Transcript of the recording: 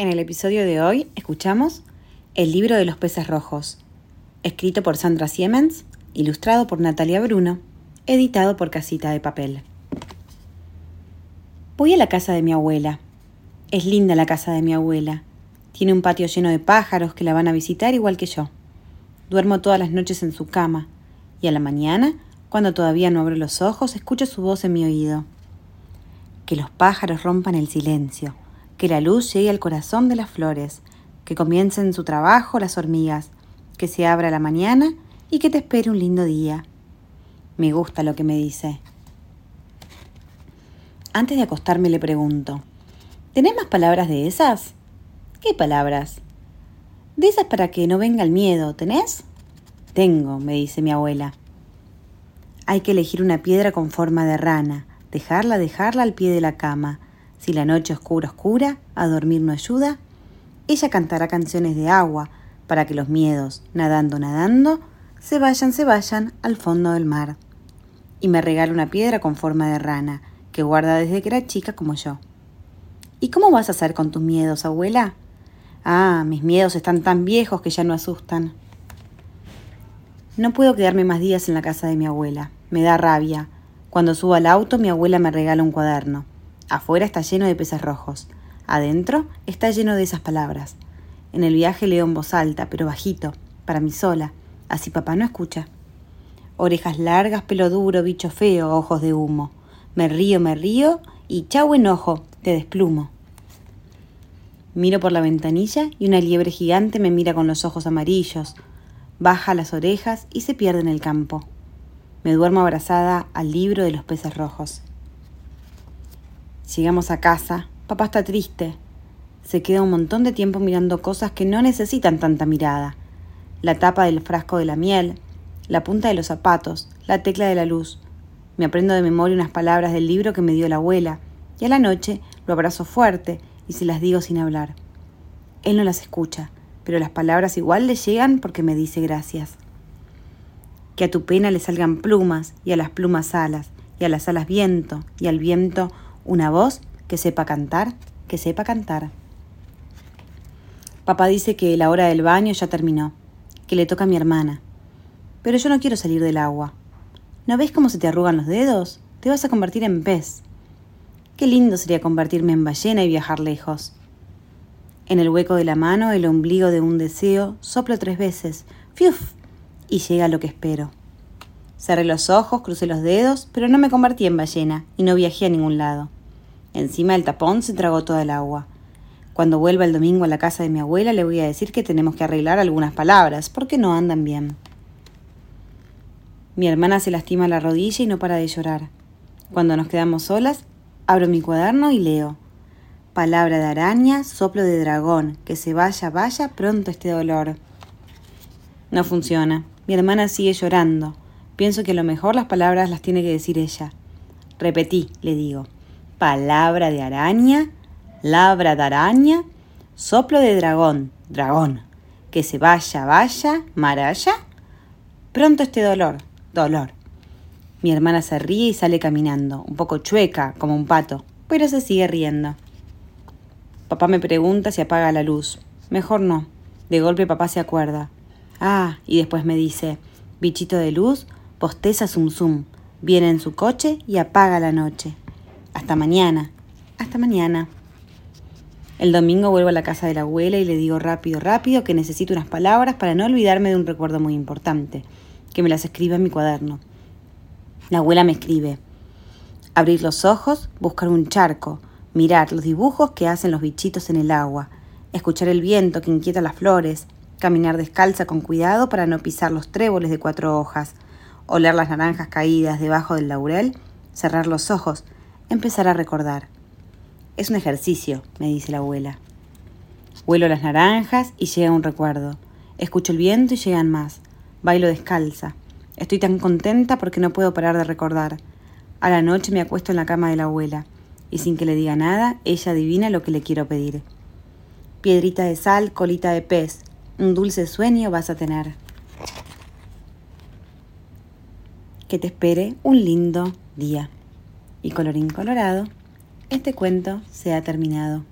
En el episodio de hoy escuchamos El libro de los peces rojos, escrito por Sandra Siemens, ilustrado por Natalia Bruno, editado por Casita de Papel. Voy a la casa de mi abuela. Es linda la casa de mi abuela. Tiene un patio lleno de pájaros que la van a visitar igual que yo. Duermo todas las noches en su cama y a la mañana, cuando todavía no abro los ojos, escucho su voz en mi oído. Que los pájaros rompan el silencio, que la luz llegue al corazón de las flores, que comiencen su trabajo las hormigas, que se abra la mañana y que te espere un lindo día. Me gusta lo que me dice. Antes de acostarme le pregunto, ¿tenés más palabras de esas? ¿Qué palabras? De esas para que no venga el miedo, ¿tenés? Tengo, me dice mi abuela. Hay que elegir una piedra con forma de rana, dejarla, dejarla al pie de la cama. Si la noche oscura, oscura, a dormir no ayuda, ella cantará canciones de agua para que los miedos, nadando, nadando, se vayan, se vayan al fondo del mar. Y me regala una piedra con forma de rana, que guarda desde que era chica como yo. ¿Y cómo vas a hacer con tus miedos, abuela? Ah, mis miedos están tan viejos que ya no asustan. No puedo quedarme más días en la casa de mi abuela. Me da rabia. Cuando subo al auto, mi abuela me regala un cuaderno. Afuera está lleno de peces rojos. Adentro está lleno de esas palabras. En el viaje leo en voz alta, pero bajito, para mí sola. Así papá no escucha. Orejas largas, pelo duro, bicho feo, ojos de humo. Me río, me río y chau enojo, te desplumo. Miro por la ventanilla y una liebre gigante me mira con los ojos amarillos, baja las orejas y se pierde en el campo. Me duermo abrazada al libro de los peces rojos. Llegamos a casa, papá está triste. Se queda un montón de tiempo mirando cosas que no necesitan tanta mirada. La tapa del frasco de la miel, la punta de los zapatos, la tecla de la luz. Me aprendo de memoria unas palabras del libro que me dio la abuela, y a la noche lo abrazo fuerte y se las digo sin hablar. Él no las escucha, pero las palabras igual le llegan porque me dice gracias. Que a tu pena le salgan plumas y a las plumas alas y a las alas viento y al viento una voz que sepa cantar, que sepa cantar. Papá dice que la hora del baño ya terminó, que le toca a mi hermana. Pero yo no quiero salir del agua. ¿No ves cómo se te arrugan los dedos? Te vas a convertir en pez. Qué lindo sería convertirme en ballena y viajar lejos. En el hueco de la mano, el ombligo de un deseo, soplo tres veces, ¡fiuf! y llega lo que espero. Cerré los ojos, crucé los dedos, pero no me convertí en ballena y no viajé a ningún lado. Encima del tapón se tragó toda el agua. Cuando vuelva el domingo a la casa de mi abuela le voy a decir que tenemos que arreglar algunas palabras, porque no andan bien. Mi hermana se lastima la rodilla y no para de llorar. Cuando nos quedamos solas, Abro mi cuaderno y leo. Palabra de araña, soplo de dragón, que se vaya, vaya pronto este dolor. No funciona. Mi hermana sigue llorando. Pienso que a lo mejor las palabras las tiene que decir ella. Repetí, le digo. Palabra de araña, labra de araña, soplo de dragón, dragón, que se vaya, vaya, maraya. Pronto este dolor, dolor. Mi hermana se ríe y sale caminando, un poco chueca, como un pato, pero se sigue riendo. Papá me pregunta si apaga la luz. Mejor no. De golpe papá se acuerda. Ah, y después me dice, bichito de luz, posteza zum zum, viene en su coche y apaga la noche. Hasta mañana. Hasta mañana. El domingo vuelvo a la casa de la abuela y le digo rápido, rápido que necesito unas palabras para no olvidarme de un recuerdo muy importante, que me las escriba en mi cuaderno. La abuela me escribe. Abrir los ojos, buscar un charco, mirar los dibujos que hacen los bichitos en el agua, escuchar el viento que inquieta las flores, caminar descalza con cuidado para no pisar los tréboles de cuatro hojas, oler las naranjas caídas debajo del laurel, cerrar los ojos, empezar a recordar. Es un ejercicio, me dice la abuela. Huelo las naranjas y llega un recuerdo. Escucho el viento y llegan más. Bailo descalza. Estoy tan contenta porque no puedo parar de recordar. A la noche me acuesto en la cama de la abuela, y sin que le diga nada, ella adivina lo que le quiero pedir. Piedrita de sal, colita de pez, un dulce sueño vas a tener. Que te espere un lindo día. Y colorín colorado, este cuento se ha terminado.